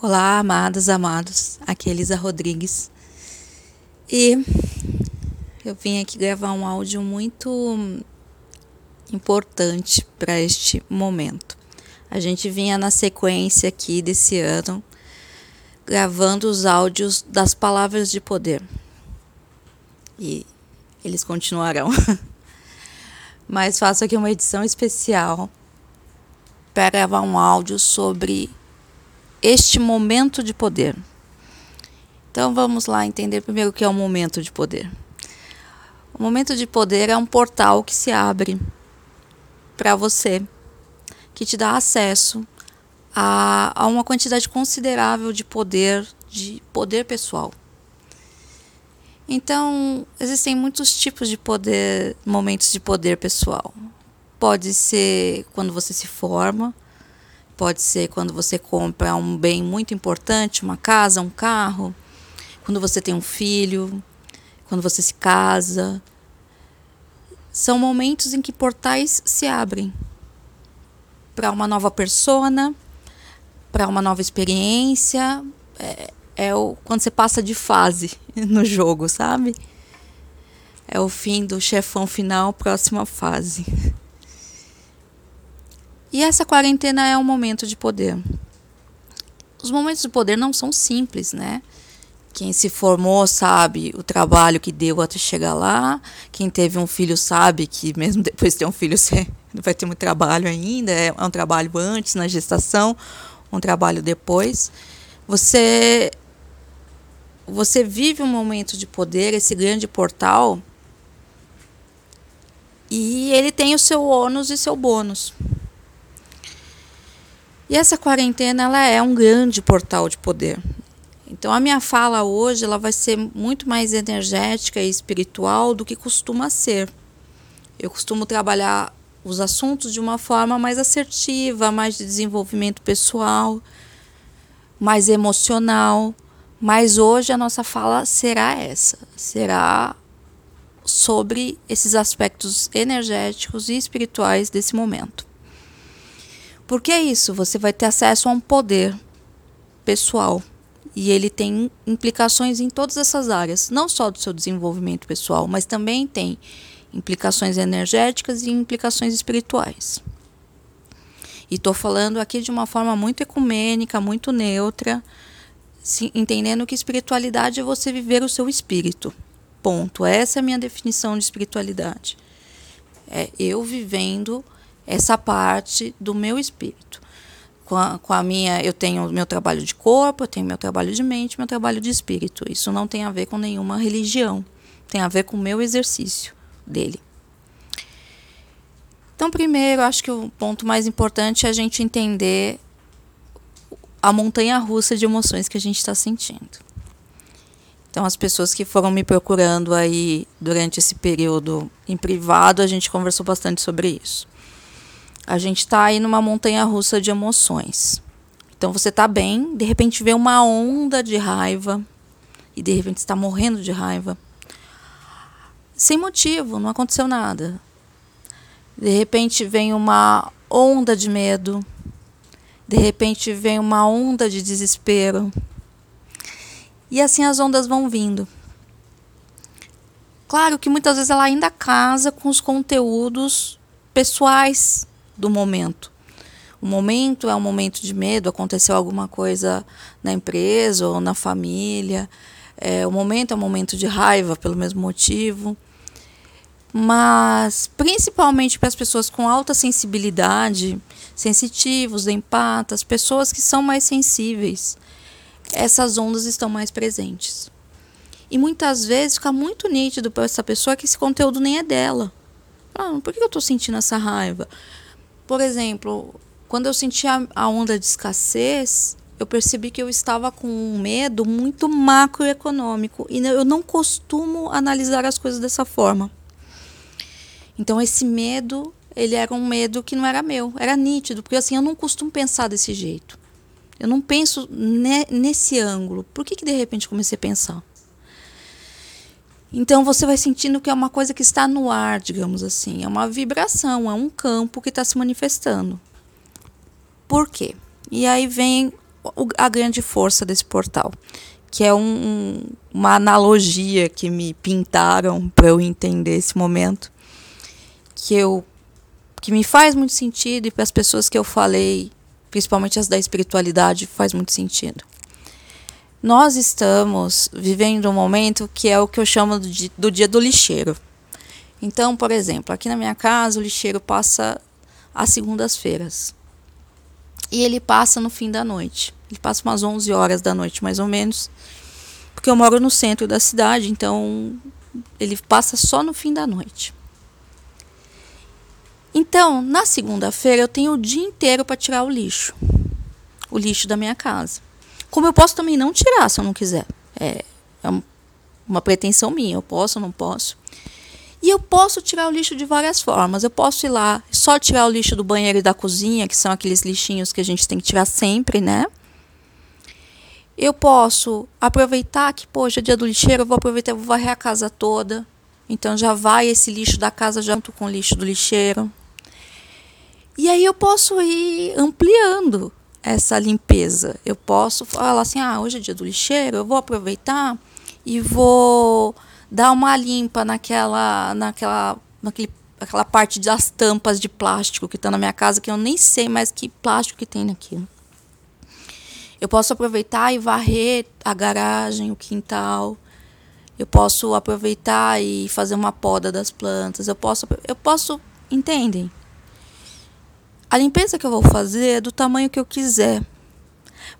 Olá, amadas, amados. Aqui é Elisa Rodrigues. E eu vim aqui gravar um áudio muito importante para este momento. A gente vinha na sequência aqui desse ano gravando os áudios das palavras de poder. E eles continuarão. Mas faço aqui uma edição especial para gravar um áudio sobre este momento de poder. Então vamos lá entender primeiro o que é o momento de poder. O momento de poder é um portal que se abre para você, que te dá acesso a, a uma quantidade considerável de poder, de poder pessoal. Então, existem muitos tipos de poder, momentos de poder pessoal. Pode ser quando você se forma, Pode ser quando você compra um bem muito importante, uma casa, um carro, quando você tem um filho, quando você se casa. São momentos em que portais se abrem para uma nova persona, para uma nova experiência. É, é o, quando você passa de fase no jogo, sabe? É o fim do chefão final, próxima fase. E essa quarentena é um momento de poder. Os momentos de poder não são simples, né? Quem se formou sabe o trabalho que deu até chegar lá. Quem teve um filho sabe que mesmo depois de ter um filho você vai ter muito trabalho ainda. É um trabalho antes na gestação, um trabalho depois. Você você vive um momento de poder, esse grande portal, e ele tem o seu ônus e seu bônus. E essa quarentena ela é um grande portal de poder. Então a minha fala hoje ela vai ser muito mais energética e espiritual do que costuma ser. Eu costumo trabalhar os assuntos de uma forma mais assertiva, mais de desenvolvimento pessoal, mais emocional. Mas hoje a nossa fala será essa, será sobre esses aspectos energéticos e espirituais desse momento. Porque é isso, você vai ter acesso a um poder pessoal. E ele tem implicações em todas essas áreas, não só do seu desenvolvimento pessoal, mas também tem implicações energéticas e implicações espirituais. E estou falando aqui de uma forma muito ecumênica, muito neutra, se, entendendo que espiritualidade é você viver o seu espírito. Ponto. Essa é a minha definição de espiritualidade. É eu vivendo essa parte do meu espírito. Com a, com a minha, eu tenho meu trabalho de corpo, eu tenho meu trabalho de mente, meu trabalho de espírito. Isso não tem a ver com nenhuma religião, tem a ver com o meu exercício dele. Então, primeiro, acho que o ponto mais importante é a gente entender a montanha russa de emoções que a gente está sentindo. Então, as pessoas que foram me procurando aí durante esse período em privado, a gente conversou bastante sobre isso. A gente está aí numa montanha russa de emoções. Então você está bem, de repente vê uma onda de raiva e de repente está morrendo de raiva. Sem motivo, não aconteceu nada. De repente vem uma onda de medo. De repente vem uma onda de desespero. E assim as ondas vão vindo. Claro que muitas vezes ela ainda casa com os conteúdos pessoais do momento. O momento é um momento de medo, aconteceu alguma coisa na empresa ou na família. É, o momento é um momento de raiva pelo mesmo motivo. Mas, principalmente para as pessoas com alta sensibilidade, sensitivos, empatas, pessoas que são mais sensíveis, essas ondas estão mais presentes. E muitas vezes fica muito nítido para essa pessoa que esse conteúdo nem é dela. Ah, por que eu estou sentindo essa raiva? Por exemplo, quando eu senti a, a onda de escassez, eu percebi que eu estava com um medo muito macroeconômico e eu não costumo analisar as coisas dessa forma. Então esse medo, ele era um medo que não era meu, era nítido, porque assim eu não costumo pensar desse jeito. Eu não penso ne nesse ângulo. Por que, que de repente comecei a pensar? Então você vai sentindo que é uma coisa que está no ar, digamos assim, é uma vibração, é um campo que está se manifestando. Por quê? E aí vem a grande força desse portal, que é um, uma analogia que me pintaram para eu entender esse momento, que eu que me faz muito sentido e para as pessoas que eu falei, principalmente as da espiritualidade, faz muito sentido. Nós estamos vivendo um momento que é o que eu chamo do dia do lixeiro. Então, por exemplo, aqui na minha casa o lixeiro passa às segundas-feiras. E ele passa no fim da noite. Ele passa umas 11 horas da noite, mais ou menos. Porque eu moro no centro da cidade, então ele passa só no fim da noite. Então, na segunda-feira eu tenho o dia inteiro para tirar o lixo. O lixo da minha casa. Como eu posso também não tirar se eu não quiser. É, é uma pretensão minha. Eu posso ou não posso. E eu posso tirar o lixo de várias formas. Eu posso ir lá só tirar o lixo do banheiro e da cozinha, que são aqueles lixinhos que a gente tem que tirar sempre, né? Eu posso aproveitar que, poxa, é dia do lixeiro, eu vou aproveitar, e vou varrer a casa toda. Então já vai esse lixo da casa junto com o lixo do lixeiro. E aí eu posso ir ampliando essa limpeza. Eu posso falar assim: ah, hoje é dia do lixeiro, eu vou aproveitar e vou dar uma limpa naquela, naquela, naquele, aquela parte das tampas de plástico que está na minha casa, que eu nem sei mais que plástico que tem naquilo. Eu posso aproveitar e varrer a garagem, o quintal. Eu posso aproveitar e fazer uma poda das plantas. Eu posso, eu posso, entendem? A limpeza que eu vou fazer é do tamanho que eu quiser.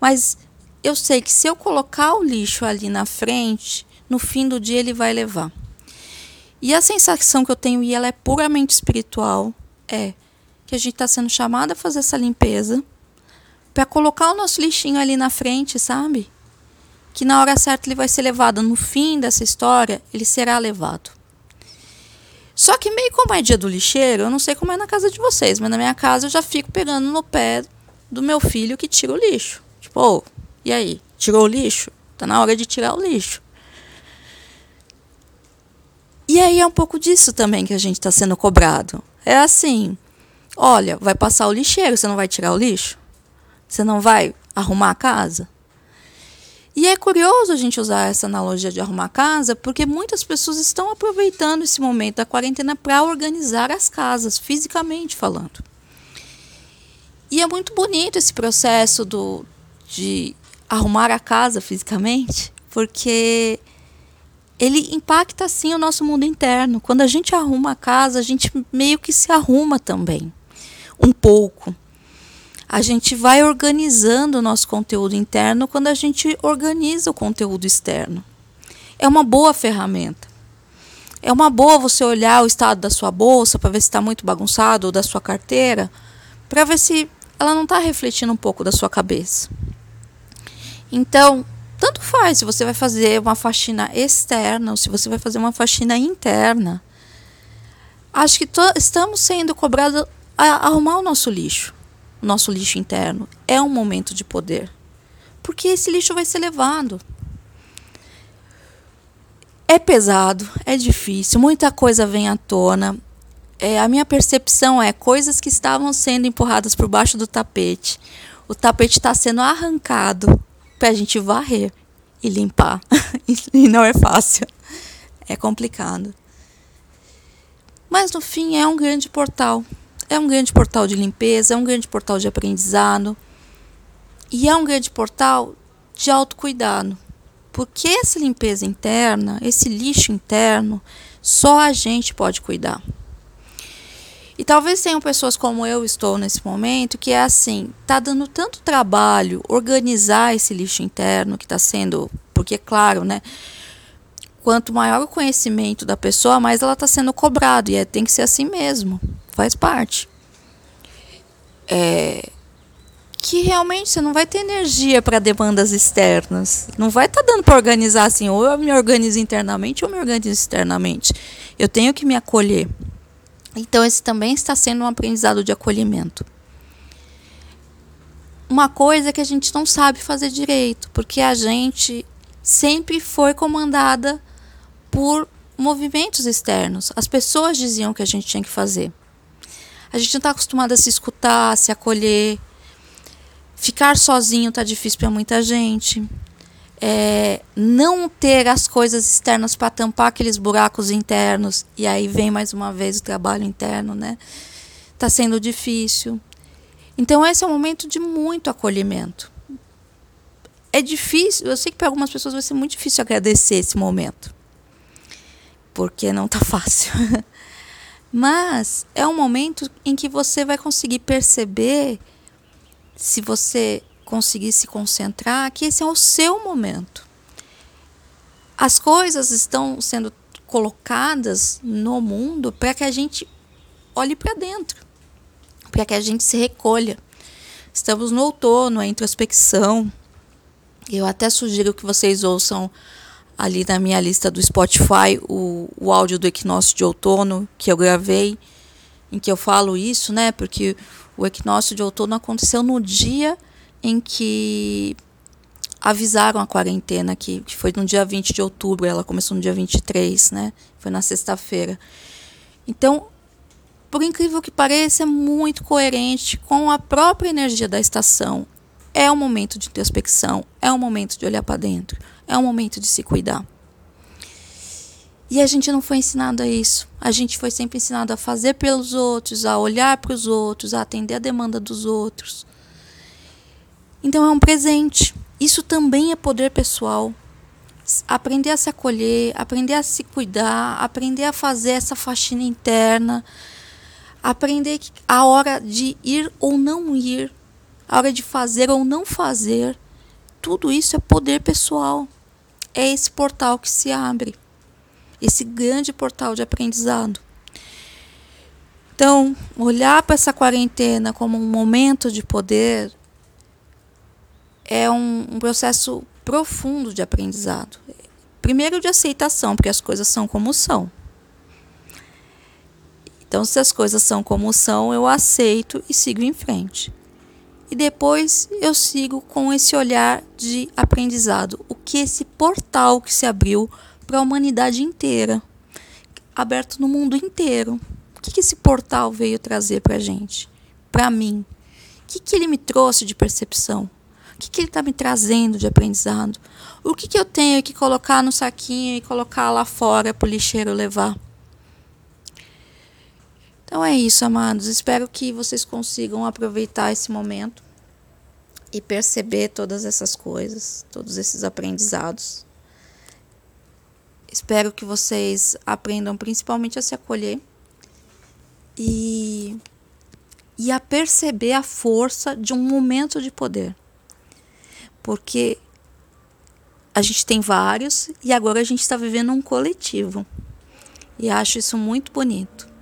Mas eu sei que se eu colocar o lixo ali na frente, no fim do dia ele vai levar. E a sensação que eu tenho, e ela é puramente espiritual, é que a gente está sendo chamada a fazer essa limpeza para colocar o nosso lixinho ali na frente, sabe? Que na hora certa ele vai ser levado. No fim dessa história, ele será levado. Só que meio como é dia do lixeiro, eu não sei como é na casa de vocês, mas na minha casa eu já fico pegando no pé do meu filho que tira o lixo. Tipo, oh, e aí? Tirou o lixo? Tá na hora de tirar o lixo. E aí é um pouco disso também que a gente está sendo cobrado. É assim: olha, vai passar o lixeiro, você não vai tirar o lixo? Você não vai arrumar a casa? E é curioso a gente usar essa analogia de arrumar casa, porque muitas pessoas estão aproveitando esse momento da quarentena para organizar as casas, fisicamente falando. E é muito bonito esse processo do, de arrumar a casa fisicamente, porque ele impacta sim o nosso mundo interno. Quando a gente arruma a casa, a gente meio que se arruma também, um pouco. A gente vai organizando o nosso conteúdo interno quando a gente organiza o conteúdo externo. É uma boa ferramenta. É uma boa você olhar o estado da sua bolsa para ver se está muito bagunçado ou da sua carteira, para ver se ela não está refletindo um pouco da sua cabeça. Então, tanto faz se você vai fazer uma faxina externa ou se você vai fazer uma faxina interna. Acho que estamos sendo cobrados a arrumar o nosso lixo, nosso lixo interno. É um momento de poder. Porque esse lixo vai ser levado. É pesado, é difícil, muita coisa vem à tona. É, a minha percepção é coisas que estavam sendo empurradas por baixo do tapete. O tapete está sendo arrancado para a gente varrer e limpar. e não é fácil. É complicado. Mas no fim é um grande portal. É um grande portal de limpeza, é um grande portal de aprendizado. E é um grande portal de autocuidado. Porque essa limpeza interna, esse lixo interno, só a gente pode cuidar. E talvez tenham pessoas como eu estou nesse momento, que é assim, tá dando tanto trabalho organizar esse lixo interno que está sendo, porque é claro, né? Quanto maior o conhecimento da pessoa, mais ela está sendo cobrada e é, tem que ser assim mesmo, faz parte. É, que realmente você não vai ter energia para demandas externas. Não vai estar tá dando para organizar assim, ou eu me organizo internamente ou eu me organizo externamente. Eu tenho que me acolher. Então, esse também está sendo um aprendizado de acolhimento. Uma coisa que a gente não sabe fazer direito, porque a gente sempre foi comandada por movimentos externos. As pessoas diziam que a gente tinha que fazer. A gente não está acostumado a se escutar, a se acolher. Ficar sozinho tá difícil para muita gente. É, não ter as coisas externas para tampar aqueles buracos internos e aí vem mais uma vez o trabalho interno, né? Tá sendo difícil. Então esse é um momento de muito acolhimento. É difícil, eu sei que para algumas pessoas vai ser muito difícil agradecer esse momento. Porque não tá fácil. Mas é um momento em que você vai conseguir perceber se você conseguir se concentrar, que esse é o seu momento. As coisas estão sendo colocadas no mundo para que a gente olhe para dentro, para que a gente se recolha. Estamos no outono, a introspecção. Eu até sugiro que vocês ouçam ali na minha lista do Spotify o, o áudio do equinócio de outono que eu gravei, em que eu falo isso, né? Porque o equinócio de outono aconteceu no dia em que avisaram a quarentena, que, que foi no dia 20 de outubro, ela começou no dia 23, né? Foi na sexta-feira. Então, por incrível que pareça, é muito coerente com a própria energia da estação. É um momento de introspecção, é um momento de olhar para dentro, é um momento de se cuidar. E a gente não foi ensinado a isso. A gente foi sempre ensinado a fazer pelos outros, a olhar para os outros, a atender a demanda dos outros. Então é um presente. Isso também é poder pessoal. Aprender a se acolher, aprender a se cuidar, aprender a fazer essa faxina interna, aprender a hora de ir ou não ir, a hora de fazer ou não fazer. Tudo isso é poder pessoal. É esse portal que se abre esse grande portal de aprendizado. Então, olhar para essa quarentena como um momento de poder é um, um, processo profundo de aprendizado. Primeiro, de aceitação, porque as coisas são como são. Então, se as coisas são como são, eu aceito e sigo em frente. E depois eu sigo com esse olhar de aprendizado. O que esse portal que se abriu para a humanidade inteira, aberto no mundo inteiro. O que, que esse portal veio trazer para a gente? Para mim? O que, que ele me trouxe de percepção? O que, que ele está me trazendo de aprendizado? O que, que eu tenho que colocar no saquinho e colocar lá fora para o lixeiro levar? Então é isso, amados. Espero que vocês consigam aproveitar esse momento e perceber todas essas coisas, todos esses aprendizados. Espero que vocês aprendam principalmente a se acolher e, e a perceber a força de um momento de poder. Porque a gente tem vários e agora a gente está vivendo um coletivo. E acho isso muito bonito.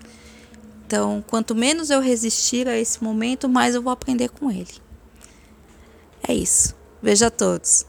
Então, quanto menos eu resistir a esse momento, mais eu vou aprender com ele. É isso. Veja a todos.